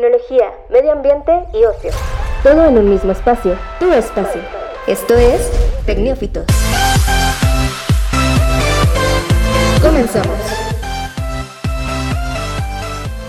tecnología, medio ambiente y ocio. Todo en un mismo espacio, tu espacio. Esto es Tecnófitos. Comenzamos.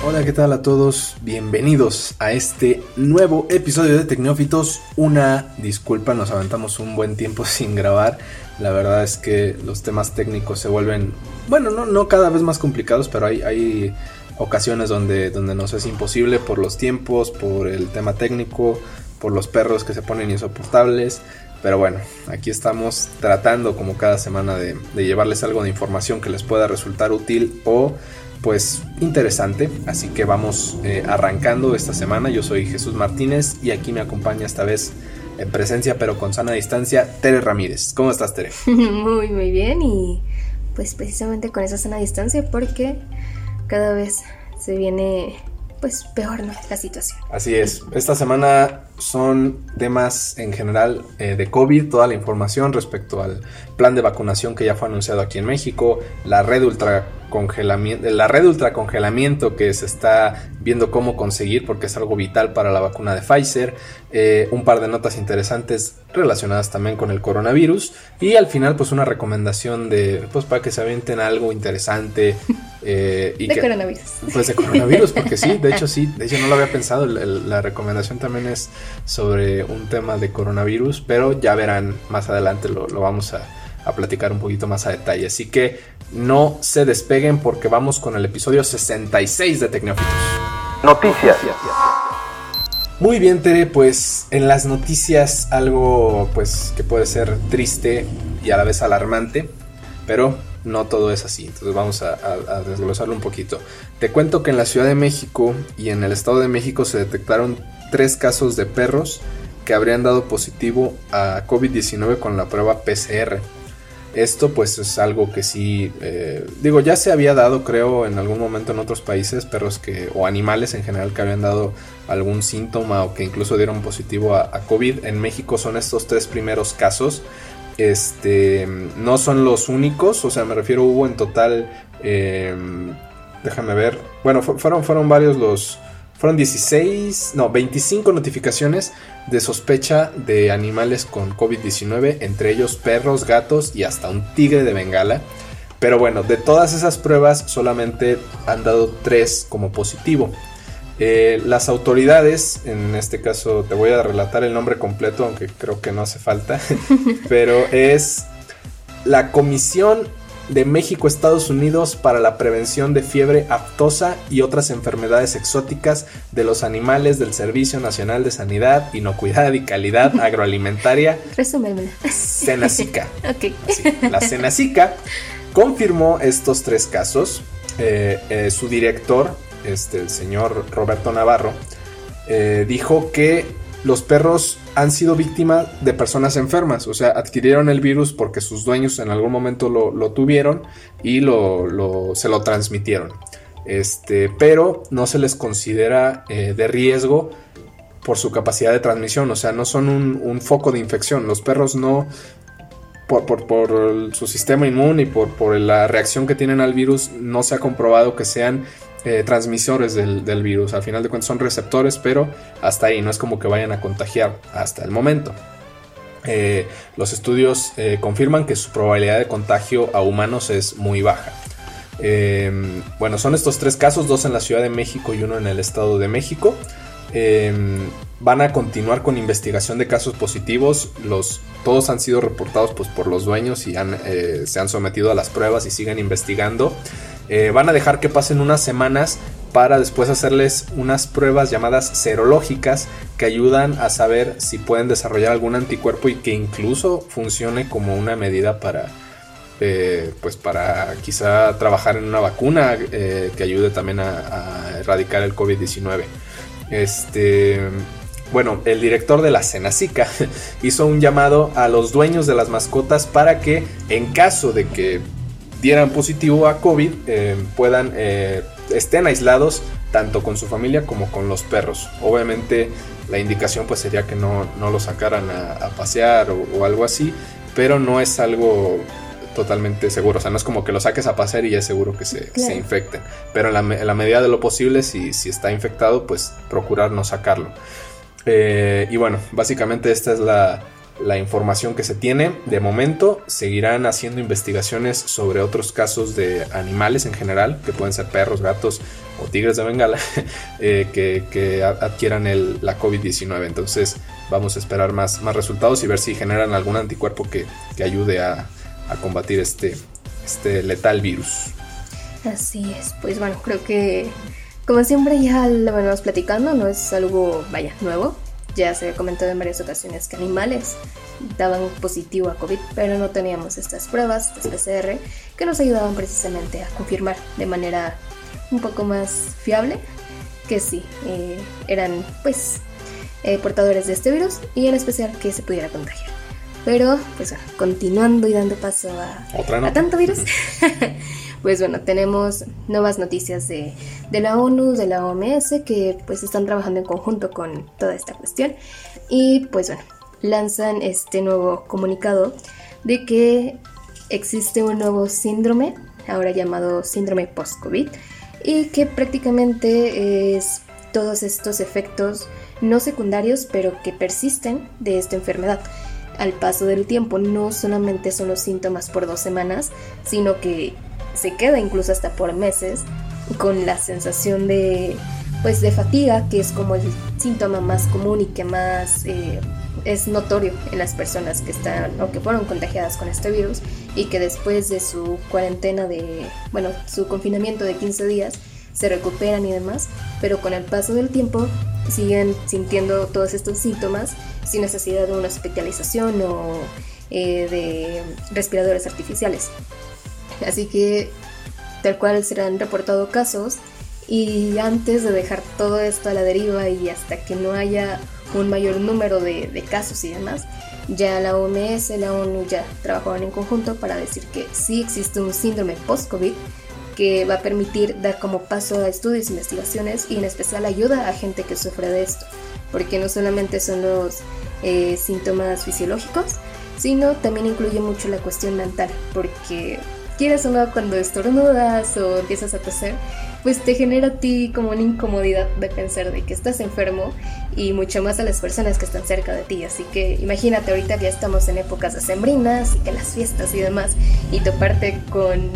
Hola, ¿qué tal a todos? Bienvenidos a este nuevo episodio de Tecnófitos. Una disculpa, nos aventamos un buen tiempo sin grabar. La verdad es que los temas técnicos se vuelven, bueno, no, no cada vez más complicados, pero hay, hay ocasiones donde, donde nos es imposible por los tiempos, por el tema técnico, por los perros que se ponen insoportables. Pero bueno, aquí estamos tratando como cada semana de, llevarles algo de información que les pueda resultar útil o pues interesante. Así que vamos eh, arrancando esta semana. Yo soy Jesús Martínez y aquí me acompaña esta vez en presencia pero con sana distancia Tere Ramírez. ¿Cómo estás Tere? Muy muy bien y pues precisamente con esa sana distancia porque cada vez se viene pues peor ¿no? la situación. Así es. Esta semana son temas en general eh, de COVID, toda la información respecto al plan de vacunación que ya fue anunciado aquí en México, la red ultra congelamiento, la red ultracongelamiento que se está viendo cómo conseguir porque es algo vital para la vacuna de Pfizer, eh, un par de notas interesantes relacionadas también con el coronavirus y al final pues una recomendación de pues para que se avienten algo interesante eh, y de coronavirus. pues de coronavirus porque sí de hecho sí de hecho no lo había pensado la recomendación también es sobre un tema de coronavirus pero ya verán más adelante lo vamos a a platicar un poquito más a detalle. Así que no se despeguen porque vamos con el episodio 66 de Tecnófitos. Noticias. Muy bien, Tere, pues en las noticias algo pues que puede ser triste y a la vez alarmante, pero no todo es así. Entonces vamos a, a, desglosarlo un poquito. Te cuento que en la Ciudad de México y en el Estado de México se detectaron tres casos de perros que habrían dado positivo a COVID-19 con la prueba PCR. Esto pues es algo que sí, eh, digo, ya se había dado creo en algún momento en otros países, perros que, o animales en general que habían dado algún síntoma o que incluso dieron positivo a, COVID. En México son estos tres primeros casos. Este, no son los únicos, o sea, me refiero, hubo en total, eh, déjame ver, bueno, fueron, fueron varios los, fueron 16, no, 25 notificaciones de sospecha de animales con COVID-19, entre ellos perros, gatos y hasta un tigre de Bengala. Pero bueno, de todas esas pruebas solamente han dado 3 como positivo. Eh, las autoridades, en este caso te voy a relatar el nombre completo, aunque creo que no hace falta, pero es la Comisión de México Estados Unidos para la prevención de fiebre aftosa y otras enfermedades exóticas de los animales del Servicio Nacional de Sanidad, Inocuidad y Calidad Agroalimentaria. Senacica. la Senacica confirmó estos tres casos. Eh, eh, su director, este, el señor Roberto Navarro, eh, dijo que los perros han sido víctimas de personas enfermas, o sea, adquirieron el virus porque sus dueños en algún momento lo, tuvieron y lo, se lo transmitieron. Este, pero no se les considera eh, de riesgo por su capacidad de transmisión, o sea, no son un, foco de infección. Los perros no, por, su sistema inmune y por, por la reacción que tienen al virus, no se ha comprobado que sean eh, transmisores del, virus. Al final de cuentas son receptores, pero hasta ahí no es como que vayan a contagiar hasta el momento. Eh, los estudios eh, confirman que su probabilidad de contagio a humanos es muy baja. Em, bueno, son estos tres casos, dos en la Ciudad de México y uno en el Estado de México. Van a continuar con investigación de casos positivos. Los, todos han sido reportados pues, por los dueños y se han sometido a las pruebas y siguen investigando. Eh, van a dejar que pasen unas semanas para después hacerles unas pruebas llamadas serológicas que ayudan a saber si pueden desarrollar algún anticuerpo y que incluso funcione como una medida para, eh, pues para quizá trabajar en una vacuna eh, que ayude también a, erradicar el COVID-19. Este, bueno, el director de la Senacica hizo un llamado a los dueños de las mascotas para que en caso de que dieran positivo a COVID eh, puedan eh, estén aislados tanto con su familia como con los perros. Obviamente la indicación pues sería que no, no lo sacaran a, pasear o, algo así, pero no es algo totalmente seguro. O sea, no es como que lo saques a pasear y ya es seguro que se, infecten. Pero en la, medida de lo posible, si, si está infectado, pues procurar no sacarlo. Eh, y bueno, básicamente esta es la, la información que se tiene. De momento seguirán haciendo investigaciones sobre otros casos de animales en general, que pueden ser perros, gatos o tigres de Bengala, eh, que, adquieran el, la COVID-19. Entonces vamos a esperar más, más resultados y ver si generan algún anticuerpo que, ayude a, combatir este, este letal virus. Así es, pues bueno, creo que como siempre ya lo venimos platicando, no es algo, vaya, nuevo. Ya se ha comentado en varias ocasiones que animales daban positivo a COVID, pero no teníamos estas pruebas, estas PCR, que nos ayudaban precisamente a confirmar de manera un poco más fiable que sí, eh, eran pues eh, portadores de este virus y en especial que se pudiera contagiar. Pero pues bueno, continuando y dando paso a, a tanto virus, pues bueno, tenemos nuevas noticias de, de, la ONU, de la OMS, que pues están trabajando en conjunto con toda esta cuestión. Y pues bueno, lanzan este nuevo comunicado de que existe un nuevo síndrome, ahora llamado síndrome post-COVID, y que prácticamente es todos estos efectos no secundarios, pero que persisten de esta enfermedad. Al paso del tiempo, no solamente son los síntomas por dos semanas, sino que se queda incluso hasta por meses con la sensación de pues de fatiga que es como el síntoma más común y que más eh, es notorio en las personas que están o que fueron contagiadas con este virus y que después de su cuarentena de, bueno, su confinamiento de 15 días se recuperan y demás, pero con el paso del tiempo siguen sintiendo todos estos síntomas sin necesidad de una hospitalización o eh, de respiradores artificiales. Así que tal cual serán reportado casos. Y antes de dejar todo esto a la deriva y hasta que no haya un mayor número de, casos y demás, ya la OMS, la ONU ya trabajaron en conjunto para decir que sí existe un síndrome post-COVID que va a permitir dar como paso a estudios, investigaciones y en especial ayuda a gente que sufre de esto, porque no solamente son los eh, síntomas fisiológicos, sino también incluye mucho la cuestión mental, porque quieres o cuando estornudas o empiezas a toser, pues te genera a ti como una incomodidad de pensar de que estás enfermo y mucho más a las personas que están cerca de ti. Así que imagínate, ahorita ya estamos en épocas decembrinas y que las fiestas y demás, y toparte con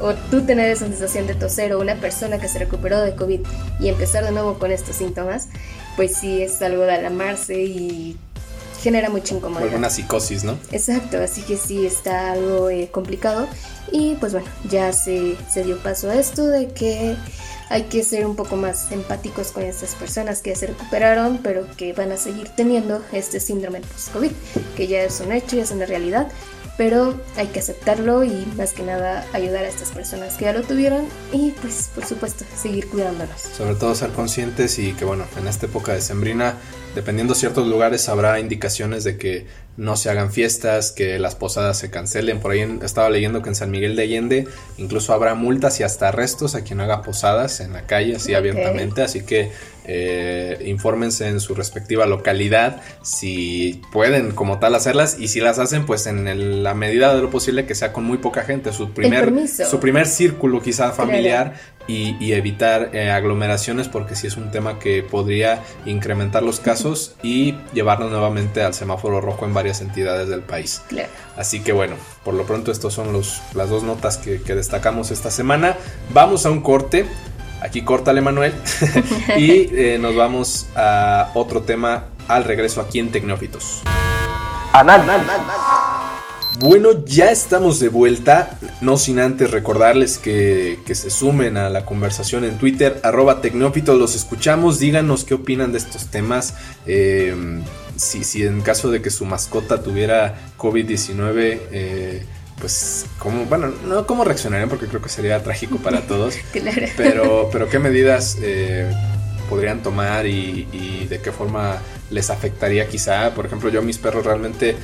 o tú tener esa sensación de toser o una persona que se recuperó de COVID y empezar de nuevo con estos síntomas, pues sí es algo de alamarse y genera mucha incomodidad. una psicosis, ¿no? Exacto, así que sí está algo eh, complicado. Y pues bueno, ya se, se dio paso a esto de que hay que ser un poco más empáticos con estas personas que se recuperaron, pero que van a seguir teniendo este síndrome post-COVID, que ya es un hecho, ya es una realidad pero hay que aceptarlo y más que nada ayudar a estas personas que ya lo tuvieron y pues por supuesto seguir cuidándonos. Sobre todo ser conscientes y que bueno, en esta época de sembrina, dependiendo de ciertos lugares habrá indicaciones de que no se hagan fiestas, que las posadas se cancelen. Por ahí estaba leyendo que en San Miguel de Allende incluso habrá multas y hasta arrestos a quien haga posadas en la calle así abiertamente, así que eh, infórmense en su respectiva localidad si pueden como tal hacerlas y si las hacen pues en la medida de lo posible que sea con muy poca gente, su primer, su primer círculo quizá familiar y, evitar eh, aglomeraciones porque si es un tema que podría incrementar los casos y llevarnos nuevamente al semáforo rojo en varias entidades del país. Así que bueno, por lo pronto estos son los, las dos notas que, que destacamos esta semana. Vamos a un corte. Aquí córtale Manuel. y eh, nos vamos a otro tema al regreso aquí en Tecnófitos. Anal. Bueno, ya estamos de vuelta, no sin antes recordarles que, se sumen a la conversación en Twitter, arroba Tecnófitos, los escuchamos, díganos qué opinan de estos temas, eh, si, si, en caso de que su mascota tuviera COVID-19, eh, pues, ¿cómo, bueno, no cómo reaccionarían porque creo que sería trágico para todos. Pero, pero qué medidas eh, podrían tomar y, de qué forma les afectaría quizá. Por ejemplo, yo mis perros realmente,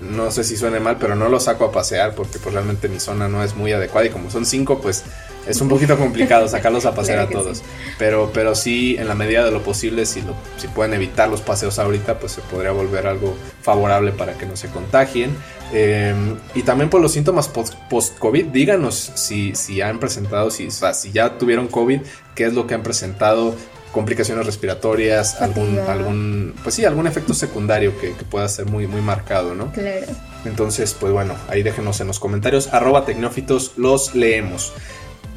no sé si suene mal, pero no los saco a pasear porque pues realmente mi zona no es muy adecuada y como son cinco, pues es un poquito complicado sacarlos a pasear a todos. Pero, pero sí, en la medida de lo posible, si, lo, si pueden evitar los paseos ahorita, pues se podría volver algo favorable para que no se contagien. Em, y también por los síntomas post-COVID, díganos si, si han presentado, si, si ya tuvieron COVID, qué es lo que han presentado, complicaciones respiratorias, algún, algún, pues sí, algún efecto secundario que, pueda ser muy, muy marcado, ¿no? Claro. Entonces, pues bueno, ahí déjenos en los comentarios, arroba tecnófitos, los leemos.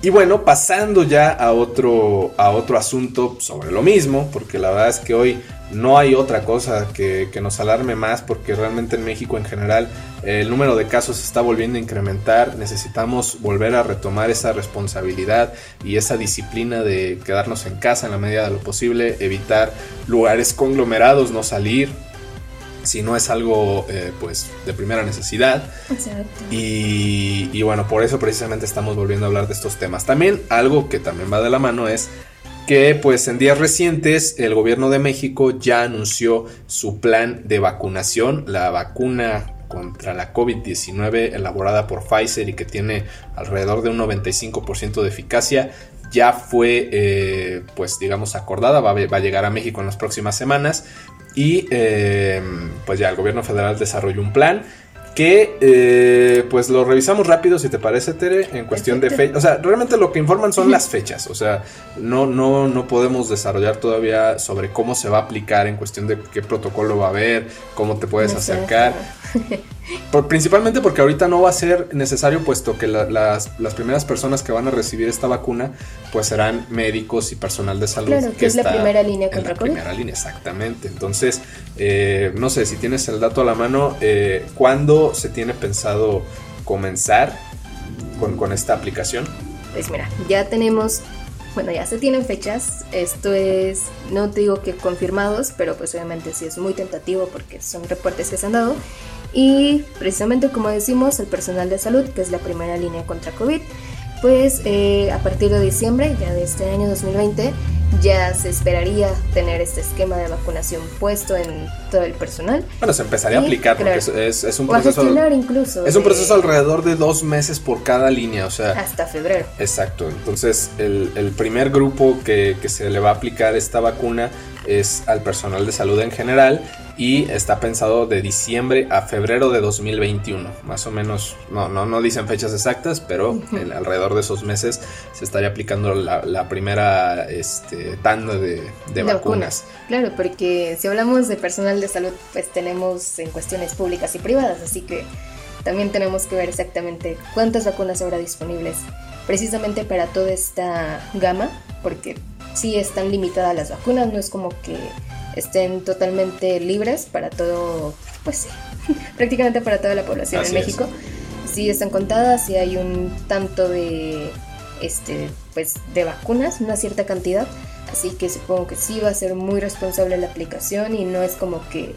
Y bueno, pasando ya a otro, a otro asunto sobre lo mismo, porque la verdad es que hoy no hay otra cosa que, nos alarme más, porque realmente en México en general el número de casos está volviendo a incrementar, necesitamos volver a retomar esa responsabilidad y esa disciplina de quedarnos en casa en la medida de lo posible, evitar lugares conglomerados, no salir, si no es algo eh, pues de primera necesidad. Exacto. Y, bueno, por eso precisamente estamos volviendo a hablar de estos temas. También algo que también va de la mano es que pues en días recientes el gobierno de México ya anunció su plan de vacunación, la vacuna contra la COVID-19 elaborada por Pfizer y que tiene alrededor de un 95% de eficacia ya fue eh, pues digamos acordada, va va a, llegar a México en las próximas semanas y eh, pues ya el gobierno federal desarrolló un plan que eh, pues lo revisamos rápido si te parece Tere en cuestión de fecha o sea realmente lo que informan son las fechas o sea no no no podemos desarrollar todavía sobre cómo se va a aplicar en cuestión de qué protocolo va a haber cómo te puedes acercar principalmente porque ahorita no va a ser necesario, puesto que las, primeras personas que van a recibir esta vacuna, pues serán médicos y personal de salud. Claro, que, es la primera línea contra la primera línea, exactamente. Entonces, eh, no sé si tienes el dato a la mano, eh, ¿cuándo se tiene pensado comenzar con, con esta aplicación? Pues mira, ya tenemos bueno, ya se tienen fechas. Esto es, no te digo que confirmados, pero pues obviamente sí es muy tentativo porque son reportes que se han dado. Y precisamente como decimos, el personal de salud, que es la primera línea contra COVID, pues eh, a partir de diciembre, ya de este año 2020, ya se esperaría tener este esquema de vacunación puesto en todo el personal. Bueno, se empezaría a aplicar porque es, un proceso. incluso. Es un proceso alrededor de dos meses por cada línea, o sea. Hasta febrero. Exacto. Entonces, el, el primer grupo que, que se le va a aplicar esta vacuna es al personal de salud en general y está pensado de diciembre a febrero de 2021. Más o menos, no, no, no dicen fechas exactas, pero alrededor de esos meses se estaría aplicando la, primera este, tanda de, vacunas. Claro, porque si hablamos de personal de salud, pues tenemos en cuestiones públicas y privadas, así que también tenemos que ver exactamente cuántas vacunas habrá disponibles precisamente para toda esta gama, porque sí están limitadas las vacunas, no es como que estén totalmente libres para todo, pues sí, prácticamente para toda la población en México. Sí están contadas, sí hay un tanto de, este, pues, de vacunas, una cierta cantidad, así que supongo que sí va a ser muy responsable la aplicación y no es como que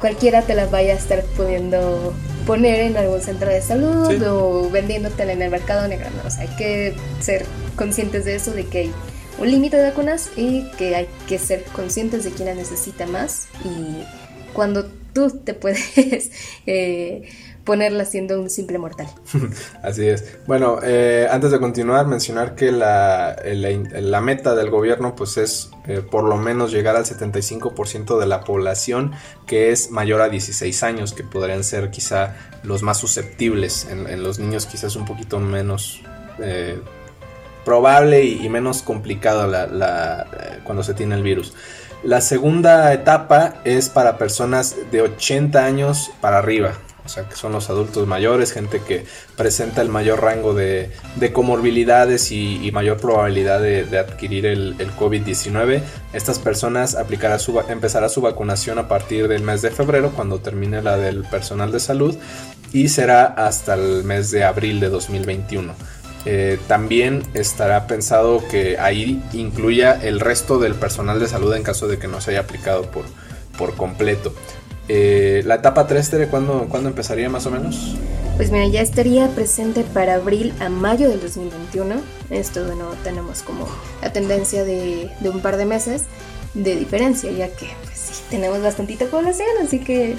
cualquiera te las vaya a estar pudiendo poner en algún centro de salud o vendiéndotela en el mercado negro. No, o sea, hay que ser conscientes de eso, de que hay un límite de vacunas y que hay que ser conscientes de quién la necesita más y cuando tú te puedes eh, ponerla siendo un simple mortal. Así es. Bueno, eh, antes de continuar, mencionar que la, la, meta del gobierno pues es eh, por lo menos llegar al 75% de la población que es mayor a 16 años, que podrían ser quizá los más susceptibles. En, los niños quizás un poquito menos probable y, menos complicado la, eh, cuando se tiene el virus. La segunda etapa es para personas de 80 años para arriba, o sea que son los adultos mayores, gente que presenta el mayor rango de, comorbilidades y, mayor probabilidad de, adquirir el, COVID-19. Estas personas aplicará su, empezará su vacunación a partir del mes de febrero, cuando termine la del personal de salud, y será hasta el mes de abril de 2021. Eh, también estará pensado que ahí incluya el resto del personal de salud en caso de que no se haya aplicado por, por completo. Eh, la etapa 3, Tere, ¿cuándo, empezaría más o menos? Pues mira, ya estaría presente para abril a mayo del 2021. Esto, bueno, tenemos como la tendencia de, un par de meses de diferencia, ya que pues sí, tenemos bastantita población, así que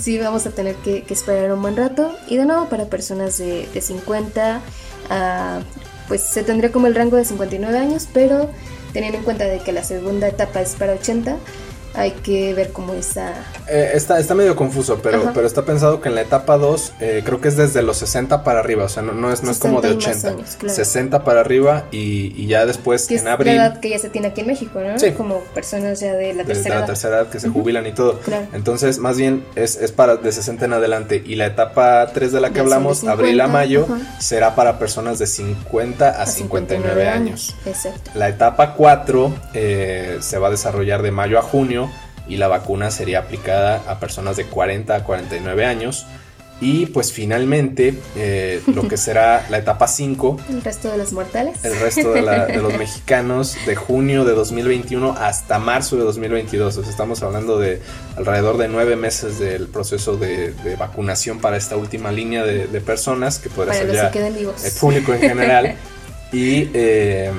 sí vamos a tener que, esperar un buen rato. Y de nuevo para personas de, de 50 a pues se tendría como el rango de 59 años, pero teniendo en cuenta de que la segunda etapa es para 80, hay que ver cómo esa... Eh, está, está medio confuso, pero, pero está pensado que en la etapa 2 eh, creo que es desde los 60 para arriba, o sea, no, es, no es como de 80, 60 para arriba y, ya después en abril... la edad que ya se tiene aquí en México, ¿no? Sí. Como personas ya de la tercera de, la tercera edad. que se jubilan y todo. Entonces, más bien es, para de 60 en adelante. Y la etapa 3 de la que hablamos, abril a mayo, será para personas de 50 a, 59, años. Exacto. La etapa 4 eh, se va a desarrollar de mayo a junio y la vacuna sería aplicada a personas de 40 a 49 años. Y pues finalmente eh, lo que será la etapa 5. El resto de los mortales. El resto de, los mexicanos de junio de 2021 hasta marzo de 2022. estamos hablando de alrededor de nueve meses del proceso de, vacunación para esta última línea de, personas que puede ser ya el público en general. y, eh,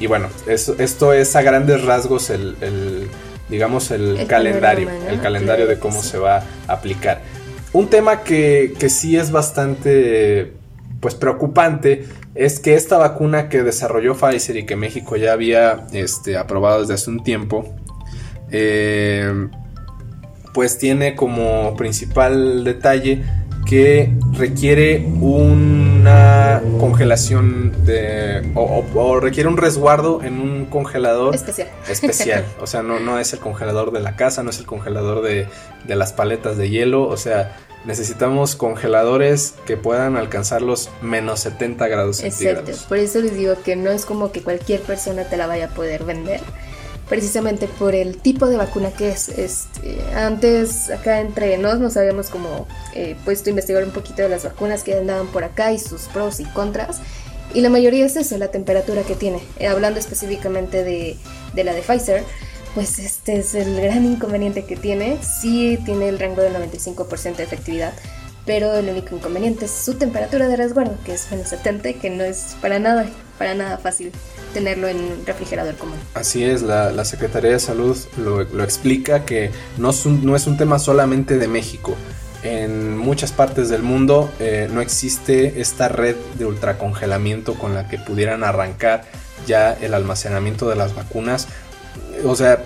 y bueno, esto es a grandes rasgos el digamos, el, calendario, el calendario de cómo se va a aplicar. Un tema que, que sí es bastante pues preocupante es que esta vacuna que desarrolló Pfizer y que México ya había este, aprobado desde hace un tiempo, eh, pues tiene como principal detalle que requiere una congelación de o, requiere un resguardo en un congelador especial. especial. O sea, no, no es el congelador de la casa, no es el congelador de, de las paletas de hielo. O sea, necesitamos congeladores que puedan alcanzar los menos 70 grados Exacto. Por eso les digo que no es como que cualquier persona te la vaya a poder vender precisamente por el tipo de vacuna que es. Este, antes, acá entre nos, nos habíamos como eh, puesto a investigar un poquito de las vacunas que andaban por acá y sus pros y contras. Y la mayoría es eso, la temperatura que tiene. Eh, hablando específicamente de, de, la de Pfizer, pues este es el gran inconveniente que tiene. Sí tiene el rango del 95% de efectividad, pero el único inconveniente es su temperatura de resguardo, que es menos 70, que no es para nada, para nada fácil tenerlo en un refrigerador común. Así es, la, Secretaría de Salud lo, explica que no es, un, no es un tema solamente de México. En muchas partes del mundo eh, no existe esta red de ultracongelamiento con la que pudieran arrancar ya el almacenamiento de las vacunas. O sea,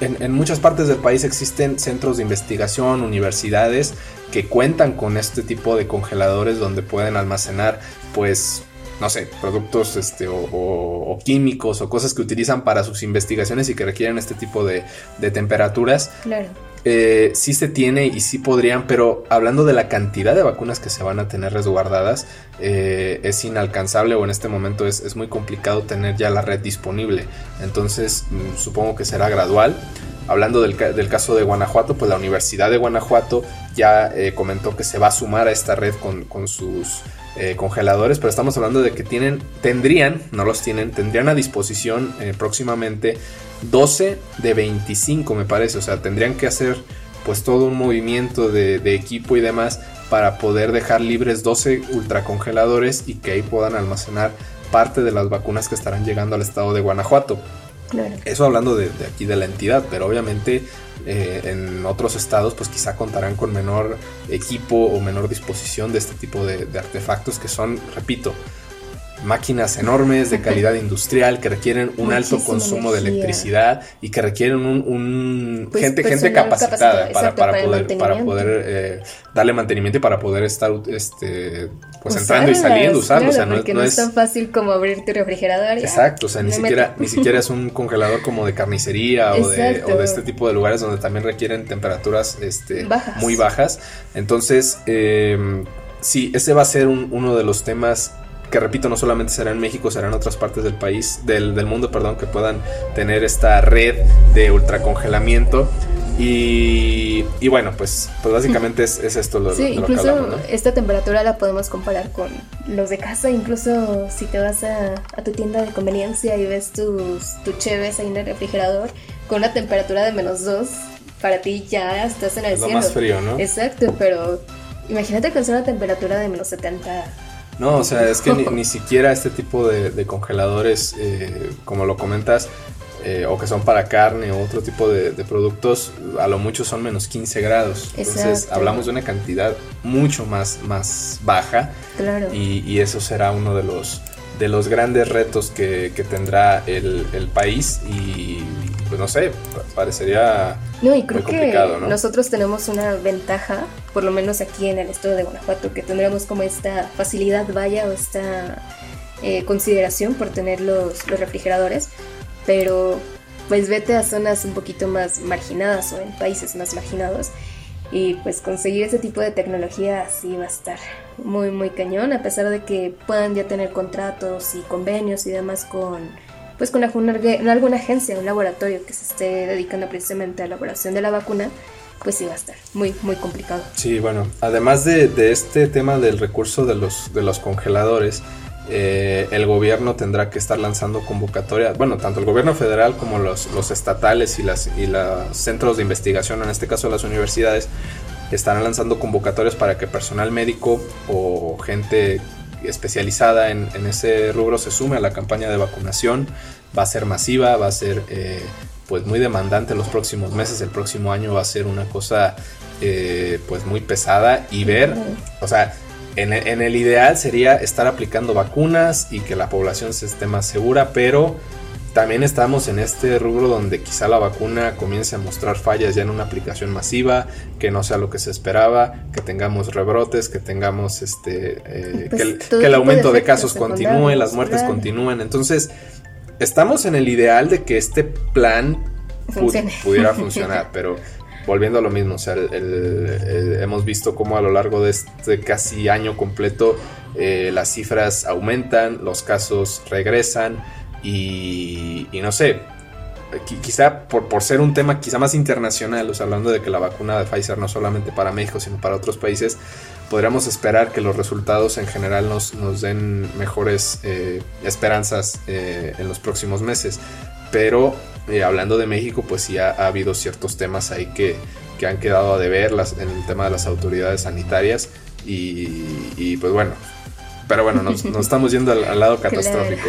en, muchas partes del país existen centros de investigación, universidades que cuentan con este tipo de congeladores donde pueden almacenar pues no sé, productos este, o, químicos o cosas que utilizan para sus investigaciones y que requieren este tipo de, temperaturas. Claro. Eh, sí se tiene y sí podrían, pero hablando de la cantidad de vacunas que se van a tener resguardadas, eh, es inalcanzable o en este momento es, muy complicado tener ya la red disponible. Entonces, mm, supongo que será gradual. Hablando del, caso de Guanajuato, pues la Universidad de Guanajuato ya eh, comentó que se va a sumar a esta red con, sus eh, congeladores, pero estamos hablando de que tienen, tendrían, no los tienen, tendrían a disposición eh, próximamente 12 de 25 me parece, o sea, tendrían que hacer pues todo un movimiento de, de equipo y demás para poder dejar libres 12 ultracongeladores y que ahí puedan almacenar parte de las vacunas que estarán llegando al estado de Guanajuato. Eso hablando de, aquí de la entidad, pero obviamente eh, en otros estados pues quizá contarán con menor equipo o menor disposición de este tipo de artefactos que son, repito, máquinas enormes de calidad industrial que requieren un alto consumo de electricidad y que requieren un, pues, gente gente capacitada para, poder para poder eh, darle mantenimiento y para poder estar este pues entrando y saliendo usando o sea no, no, es tan fácil como abrir tu refrigerador exacto o sea ni siquiera ni siquiera es un congelador como de carnicería o de, o de, este tipo de lugares donde también requieren temperaturas este muy bajas. Entonces eh, sí ese va a ser uno de los temas que repito, no solamente será en México, será en otras partes del país, del, mundo, perdón, que puedan tener esta red de ultracongelamiento. Y, y bueno, pues, pues básicamente es, esto lo, sí, incluso esta temperatura la podemos comparar con los de casa, incluso si te vas a, tu tienda de conveniencia y ves tus, tu cheves ahí en el refrigerador con una temperatura de menos 2, para ti ya estás en el es Lo más frío, ¿no? Exacto, pero imagínate con una temperatura de menos 70 no, o sea, es que ni, siquiera este tipo de, congeladores, eh, como lo comentas, eh, o que son para carne o otro tipo de, productos, a lo mucho son menos 15 grados. Entonces hablamos de una cantidad mucho más, más baja. Claro. Y, eso será uno de los, de los grandes retos que, tendrá el, país y pues no sé, parecería no, y creo que nosotros tenemos una ventaja, por lo menos aquí en el estado de Guanajuato, que tendremos como esta facilidad, vaya, o esta eh, consideración por tener los, los refrigeradores, pero pues vete a zonas un poquito más marginadas o en países más marginados y pues conseguir ese tipo de tecnología sí va a estar muy muy cañón a pesar de que puedan ya tener contratos y convenios y demás con pues con alguna, alguna agencia un laboratorio que se esté dedicando precisamente a la elaboración de la vacuna pues sí va a estar muy muy complicado. Sí bueno además de, de este tema del recurso de los de los congeladores eh, el gobierno tendrá que estar lanzando convocatorias, bueno, tanto el gobierno federal como los, estatales y, las, y los centros de investigación, en este caso las universidades, estarán lanzando convocatorias para que personal médico o gente especializada en, ese rubro se sume a la campaña de vacunación. Va a ser masiva, va a ser eh, pues muy demandante los próximos meses. El próximo año va a ser una cosa eh, pues muy pesada y ver, o sea, en, el ideal sería estar aplicando vacunas y que la población se esté más segura, pero también estamos en este rubro donde quizá la vacuna comience a mostrar fallas ya en una aplicación masiva, que no sea lo que se esperaba, que tengamos rebrotes, que tengamos este eh, pues que, el, aumento de, casos continúe, las muertes continúen. Entonces, estamos en el ideal de que este plan pudiera funcionar, pero volviendo a lo mismo, o sea, hemos visto cómo a lo largo de este casi año completo eh, las cifras aumentan, los casos regresan y, no sé, quizá por, por, ser un tema quizá más internacional, o sea, hablando de que la vacuna de Pfizer no solamente para México, sino para otros países, podríamos esperar que los resultados en general nos, nos den mejores eh, esperanzas eh, en los próximos meses. Pero eh, hablando de México, pues sí ha, habido ciertos temas ahí que, han quedado a deber las, en el tema de las autoridades sanitarias y, pues bueno, pero bueno, nos, estamos yendo al, lado catastrófico.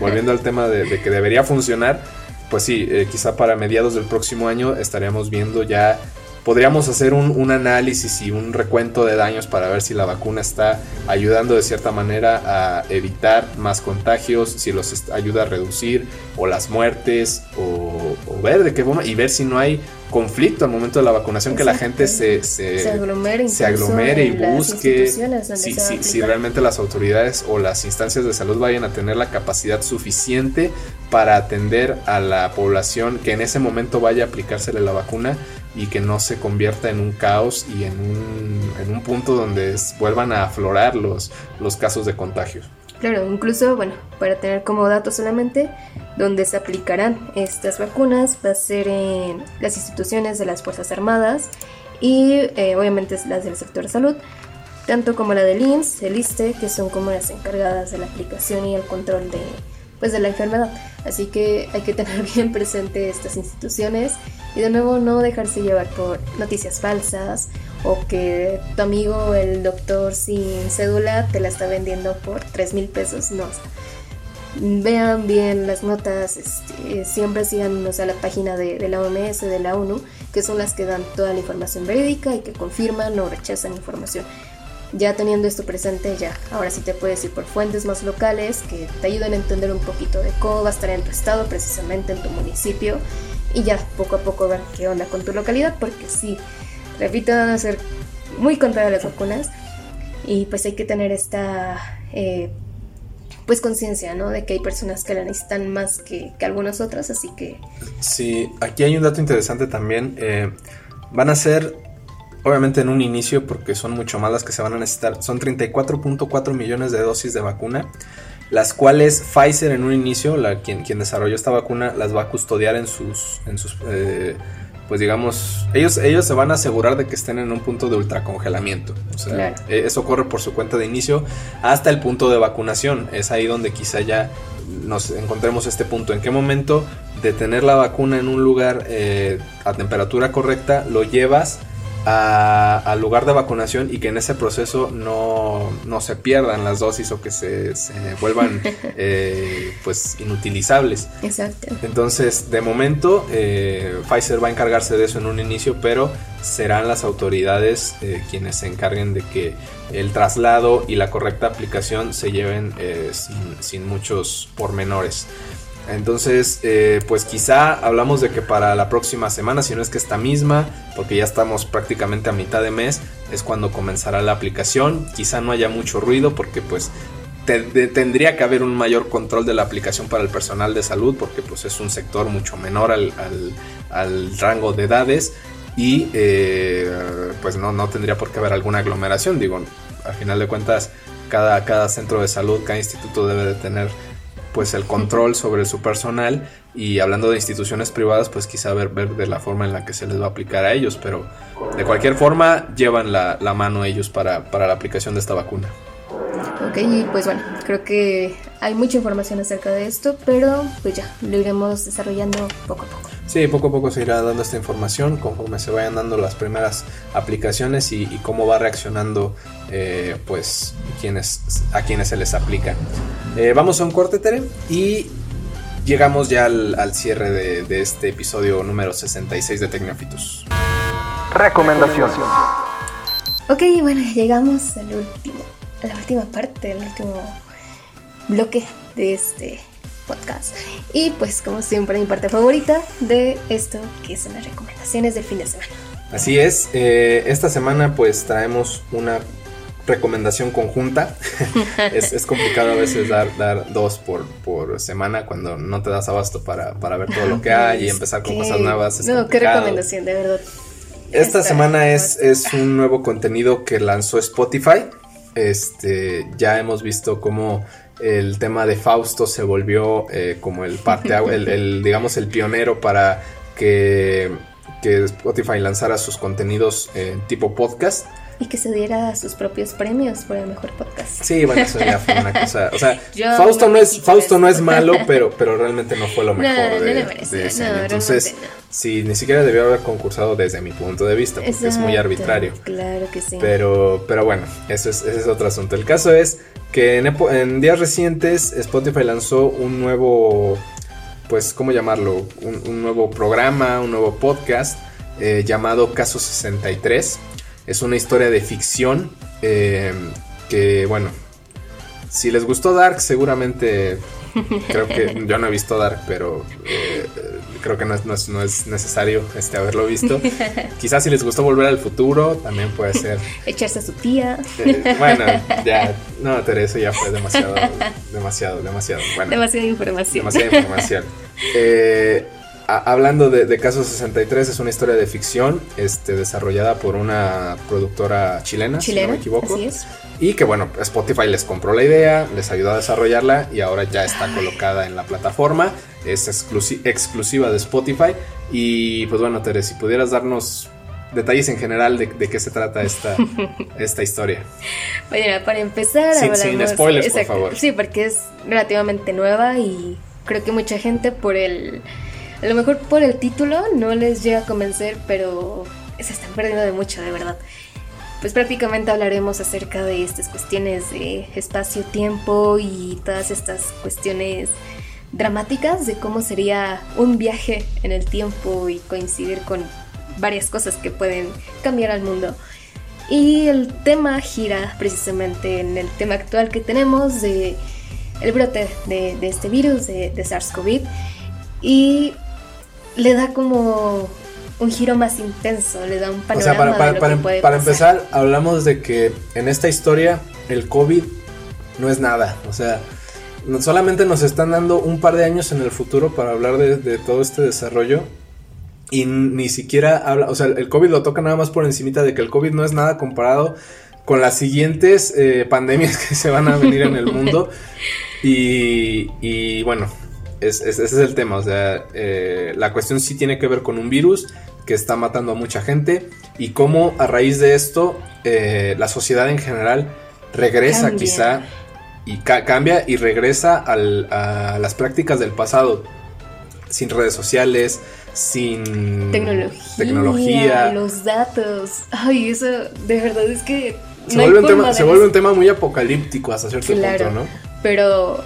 Volviendo al tema de, que debería funcionar, pues sí, eh, quizá para mediados del próximo año estaríamos viendo ya podríamos hacer un, análisis y un recuento de daños para ver si la vacuna está ayudando de cierta manera a evitar más contagios, si los ayuda a reducir o las muertes o, ver de qué forma y ver si no hay conflicto al momento de la vacunación, que la gente se, se, aglomere, y busque si, si, realmente las autoridades o las instancias de salud vayan a tener la capacidad suficiente para atender a la población que en ese momento vaya a aplicársele la vacuna y que no se convierta en un caos y en un, en un punto donde vuelvan a aflorar los, los casos de contagio. Claro, incluso, bueno, para tener como dato solamente, donde se aplicarán estas vacunas va a ser en las instituciones de las Fuerzas Armadas y eh, obviamente las del sector de salud, tanto como la del IMSS, el ISTE, que son como las encargadas de la aplicación y el control de, pues, de la enfermedad. Así que hay que tener bien presente estas instituciones y de nuevo no dejarse llevar por noticias falsas o que tu amigo el doctor sin cédula te la está vendiendo por 3 mil pesos. No, vean bien las notas, este, siempre sigan a la página de, de, la OMS, de la ONU, que son las que dan toda la información verídica y que confirman o rechazan información. Ya teniendo esto presente, ya ahora sí te puedes ir por fuentes más locales que te ayuden a entender un poquito de cómo va a estar en tu estado, precisamente en tu municipio, y ya poco a poco ver qué onda con tu localidad, porque sí, repito, van a ser muy contadas las vacunas y pues hay que tener esta eh, pues conciencia, ¿no? De que hay personas que la necesitan más que, que algunas otras, así que... Sí, aquí hay un dato interesante también. Eh, van a ser, obviamente en un inicio, porque son mucho más las que se van a necesitar, son 34.4 millones de dosis de vacuna las cuales Pfizer en un inicio, la, quien, quien desarrolló esta vacuna, las va a custodiar en sus, en sus eh, pues digamos, ellos, ellos se van a asegurar de que estén en un punto de ultracongelamiento. O sea, e, eso corre por su cuenta de inicio hasta el punto de vacunación. Es ahí donde quizá ya nos encontremos este punto. ¿En qué momento de tener la vacuna en un lugar eh, a temperatura correcta lo llevas al lugar de vacunación y que en ese proceso no, se pierdan las dosis o que se, vuelvan eh, pues inutilizables. Exacto. Entonces, de momento, eh, Pfizer va a encargarse de eso en un inicio, pero serán las autoridades eh, quienes se encarguen de que el traslado y la correcta aplicación se lleven sin, sin muchos pormenores. Entonces, eh, pues quizá hablamos de que para la próxima semana, si no es que esta misma, porque ya estamos prácticamente a mitad de mes, es cuando comenzará la aplicación. Quizá no haya mucho ruido porque pues tendría que haber un mayor control de la aplicación para el personal de salud porque pues es un sector mucho menor al, rango de edades y eh, pues no, no tendría por qué haber alguna aglomeración. Digo, al final de cuentas, cada, cada centro de salud, cada instituto debe de tener pues el control sobre su personal y hablando de instituciones privadas pues quizá ver, ver de la forma en la que se les va a aplicar a ellos pero de cualquier forma llevan la, mano ellos para, para la aplicación de esta vacuna. Ok, y pues bueno, creo que hay mucha información acerca de esto, pero pues ya, lo iremos desarrollando poco a poco. Sí, poco a poco se irá dando esta información conforme se vayan dando las primeras aplicaciones y, cómo va reaccionando eh, pues quienes, a quienes se les aplica. Eh, vamos a un corte, Tere, y llegamos ya al, cierre de, este episodio número 66 de Tecnofitos. Recomendación. Ok, bueno, llegamos al último, a la última parte, al último bloque de este podcast. Y pues como siempre mi parte favorita de esto que son las recomendaciones del fin de semana. Así es, eh, esta semana pues traemos una recomendación conjunta. es, complicado a veces dar, dar dos por, por semana cuando no te das abasto para, ver todo lo que hay y empezar con cosas nuevas. no, qué recomendación, de verdad. Esta semana es, es un nuevo contenido que lanzó Spotify. Este, ya hemos visto cómo el tema de Fausto se volvió eh, como el parte, el, digamos, el pionero para que, que Spotify lanzara sus contenidos en tipo podcast. Y que se diera sus propios premios por el mejor podcast. Sí, bueno, eso ya fue una cosa. O sea, Fausto, no es, Fausto no es malo, pero, pero realmente no fue lo mejor de, no, Entonces, sí, ni siquiera debió haber concursado desde mi punto de vista, porque es muy arbitrario. Claro que sí. Pero, pero bueno, eso es, ese es otro asunto. El caso es que en, días recientes Spotify lanzó un nuevo, pues, ¿cómo llamarlo? Un, nuevo programa, un nuevo podcast eh, llamado Caso 63 es una historia de ficción eh, que, bueno, si les gustó Dark, seguramente creo que yo no he visto Dark, pero eh, creo que no es, no es, necesario este, haberlo visto. Quizás si les gustó Volver al Futuro, también puede ser. Echarse a su tía. Eh, bueno, ya, no, Teresa, ya fue demasiado, demasiado, demasiado. Bueno, demasiada información. Demasiada información. Eh, hablando de, Caso 63, es una historia de ficción este, desarrollada por una productora chilena, si no me equivoco. Así es. Y que bueno, Spotify les compró la idea, les ayudó a desarrollarla y ahora ya está colocada en la plataforma. Es exclusiva de Spotify. Y pues bueno, Tere, si pudieras darnos detalles en general de, qué se trata esta, esta historia. Bueno, para empezar, sin, spoilers, por favor. Sí, porque es relativamente nueva y creo que mucha gente por el a lo mejor por el título no les llega a convencer, pero se están perdiendo de mucho, de verdad. Pues prácticamente hablaremos acerca de estas cuestiones de espacio-tiempo y todas estas cuestiones dramáticas de cómo sería un viaje en el tiempo y coincidir con varias cosas que pueden cambiar al mundo. Y el tema gira precisamente en el tema actual que tenemos de el brote de, este virus de, de SARS-CoV. Y le da como un giro más intenso, le da un panorama. O sea, para, para, para, para empezar, hablamos de que en esta historia el COVID no es nada. O sea, solamente nos están dando un par de años en el futuro para hablar de, todo este desarrollo. Y ni siquiera habla, o sea, el COVID lo toca nada más por encimita de que el COVID no es nada comparado con las siguientes eh, pandemias que se van a venir en el mundo. Y, y bueno, ese es el tema. O sea, eh, la cuestión sí tiene que ver con un virus que está matando a mucha gente y cómo a raíz de esto eh, la sociedad en general regresa quizá y cambia y regresa a las prácticas del pasado, sin redes sociales, sin tecnología, tecnología. los datos. Ay, eso de verdad es que se, vuelve, un tema, se vuelve un tema muy apocalíptico hasta cierto punto, ¿no? Pero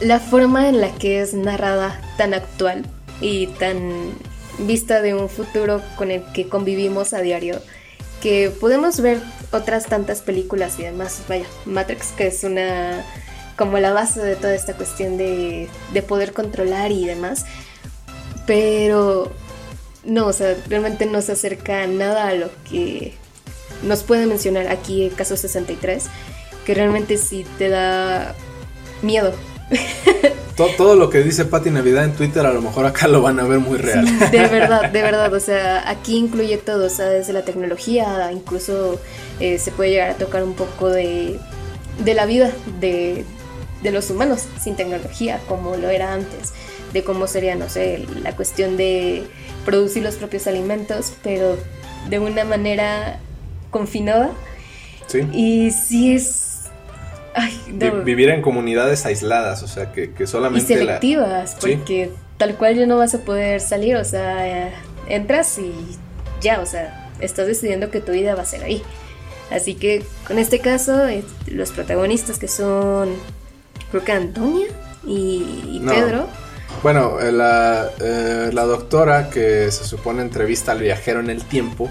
la forma en la que es narrada tan actual y tan vista de un futuro con el que convivimos a diario, que podemos ver otras tantas películas y demás, vaya, Matrix, que es una como la base de toda esta cuestión de, de poder controlar y demás, pero no, o sea, realmente no se acerca nada a lo que nos puede mencionar aquí el caso 63, que realmente sí te da miedo todo, lo que dice Patti Navidad en Twitter a lo mejor acá lo van a ver muy real. de verdad, de verdad. O sea, aquí incluye todo, o sea, desde la tecnología, incluso eh, se puede llegar a tocar un poco de, de la vida de, de los humanos sin tecnología, como lo era antes, de cómo sería, no sé, la cuestión de producir los propios alimentos, pero de una manera confinada. Sí. Y sí es vivir en comunidades aisladas, o sea, que, solamente... Y selectivas, porque tal cual ya no vas a poder salir, o sea, entras y ya, o sea, estás decidiendo que tu vida va a ser ahí. Así que con este caso, los protagonistas que son, creo que Antonia y, Pedro. Bueno, eh, la, eh, la doctora que se supone entrevista al viajero en el tiempo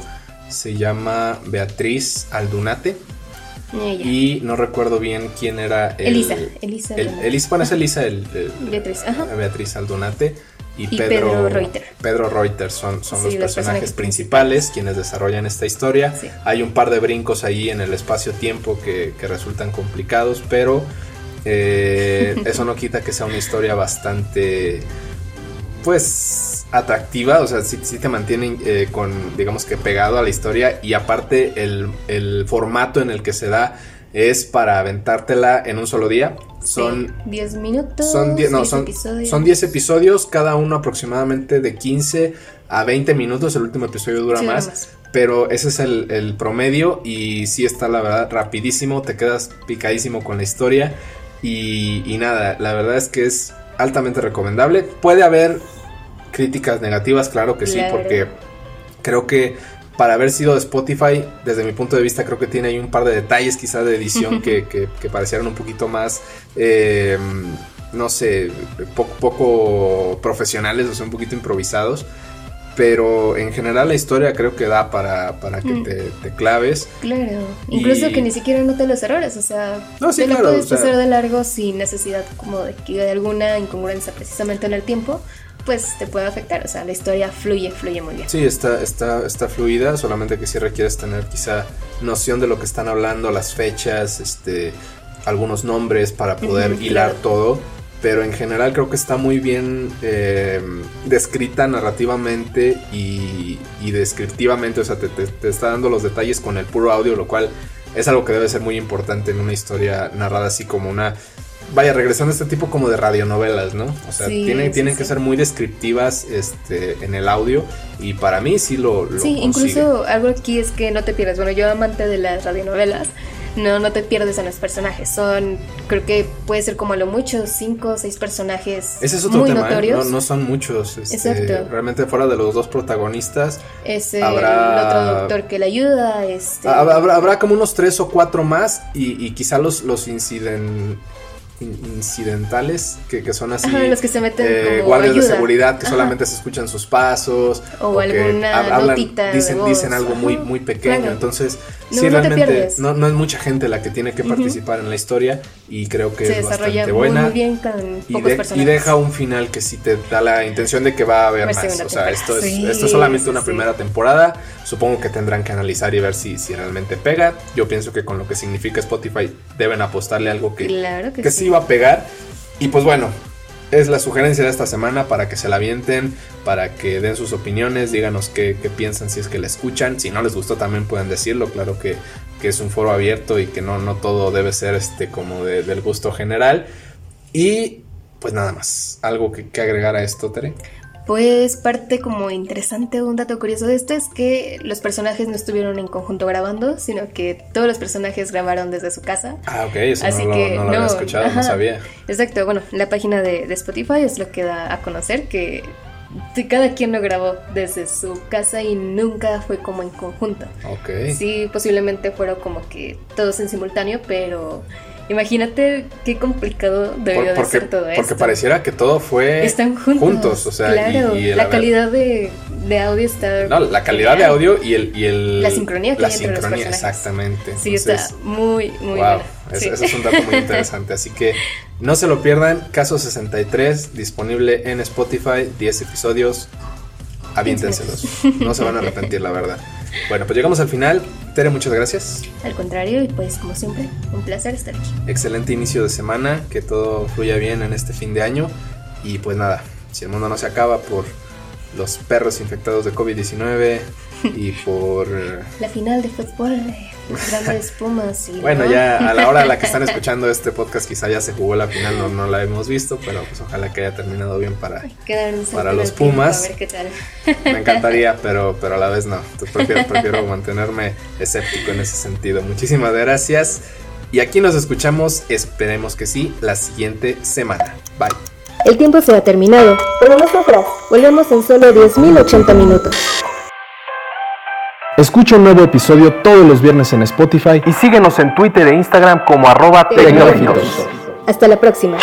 se llama Beatriz Aldunate. Y no recuerdo bien quién era el, Elisa. Elisa, Elisa bueno, es Elisa el, Beatriz, Beatriz Aldunate. Y, Pedro, Reuter. Pedro Reuter son, son los, personajes, principales quienes desarrollan esta historia. Hay un par de brincos ahí en el espacio-tiempo que, que, resultan complicados, pero eh, eso no quita que sea una historia bastante, pues, atractiva, o sea, sí, te mantienen eh, con, digamos que pegado a la historia y aparte el, formato en el que se da es para aventártela en un solo día. Son 10 minutos. Son 10 no, episodios. Son 10 episodios, cada uno aproximadamente de 15 a 20 minutos. El último episodio dura más, Pero ese es el, promedio y sí está la verdad rapidísimo, te quedas picadísimo con la historia y, y nada, la verdad es que es altamente recomendable. Puede haber críticas negativas, claro que sí, porque creo que para haber sido de Spotify, desde mi punto de vista, creo que tiene ahí un par de detalles quizá de edición que, que, parecieron un poquito más, eh, no sé, poco, poco profesionales, o sea, un poquito improvisados. Pero en general la historia creo que da para, para que mm. te, claves. Claro, incluso que ni siquiera note los errores, o sea, no, sí, te lo puedes pasar de largo sin necesidad como de que haya alguna incongruencia precisamente en el tiempo, pues te puede afectar. O sea, la historia fluye, fluye muy bien. Sí, está, está, está fluida, solamente que sí requieres tener quizá noción de lo que están hablando, las fechas, este, algunos nombres para poder hilar todo. Pero en general creo que está muy bien eh, descrita narrativamente y, descriptivamente. O sea, te, te está dando los detalles con el puro audio, lo cual es algo que debe ser muy importante en una historia narrada así como una vaya, regresando a este tipo como de radionovelas, ¿no? O sea, tienen, tienen que ser muy descriptivas este, en el audio y para mí sí lo... lo sí, incluso algo aquí es que no te pierdas. Bueno, yo amante de las radionovelas, no, no te pierdes en los personajes. Son, creo que puede ser como a lo mucho, cinco o seis personajes. Ese es otro tema, ¿eh? no, no, son muchos. Este, Exacto. Realmente fuera de los dos protagonistas. Es el otro doctor que le ayuda. Este... Habrá, habrá, como unos tres o cuatro más y, y quizá los, los inciden incidentales que, son así los que se meten eh, guardias de seguridad que solamente se escuchan sus pasos o, alguna notita dicen dicen algo muy muy pequeño. Entonces no, sí realmente no, no, es mucha gente la que tiene que participar en la historia y creo que se es bastante buena. muy bien con y, y, deja un final que sí te da la intención de que va a haber más. o sea esto es esto es solamente una primera temporada. Supongo que tendrán que analizar y ver si, si realmente pega. Yo pienso que con lo que significa Spotify deben apostarle algo que, claro que, sí iba a pegar. Y pues bueno, es la sugerencia de esta semana para que se la avienten, para que den sus opiniones, díganos qué, piensan si es que la escuchan. Si no les gustó también pueden decirlo, claro que, es un foro abierto y que no, no todo debe ser este como del gusto general. Y pues nada más, algo que, que agregar a esto, Tere. Pues parte como interesante, un dato curioso de esto es que los personajes no estuvieron en conjunto grabando, sino que todos los personajes grabaron desde su casa. Ah, ok, eso Así no, que, lo, no, había escuchado, no sabía. Exacto, bueno, la página de, Spotify es lo que da a conocer que cada quien lo grabó desde su casa y nunca fue como en conjunto. Ok. Sí, posiblemente fueron como que todos en simultáneo, pero Imagínate qué complicado debió de ser todo esto. Porque pareciera que todo fue Están juntos. o sea, claro, y, la calidad de, audio está. No, la calidad de audio y el, y el la sincronía que la hay entre sincronía, los exactamente. Sí, está muy, muy wow, Eso es un dato muy interesante. Así que no se lo pierdan. Caso 63, disponible en Spotify, 10 episodios. Aviéntenselos. No se van a arrepentir, la verdad. Bueno, pues llegamos al final. Tere, muchas gracias. Al contrario, y pues como siempre, un placer estar aquí. Excelente inicio de semana, que todo fluya bien en este fin de año. Y pues nada, si el mundo no se acaba por los perros infectados de COVID-19 y por... La final de fútbol grandes Pumas. Y bueno, ya a la hora a la que están escuchando este podcast quizá ya se jugó la final, no, no la hemos visto, pero pues ojalá que haya terminado bien para, para los Pumas. Me encantaría, pero, pero a la vez no. prefiero, prefiero mantenerme escéptico en ese sentido. Muchísimas gracias. Y aquí nos escuchamos, esperemos que sí, la siguiente semana. Bye. El tiempo se ha terminado, pero nosotras volvemos en solo 10.080 minutos. Escucha un nuevo episodio todos los viernes en Spotify y síguenos en Twitter e Instagram como arroba tecnológicos. Hasta la próxima.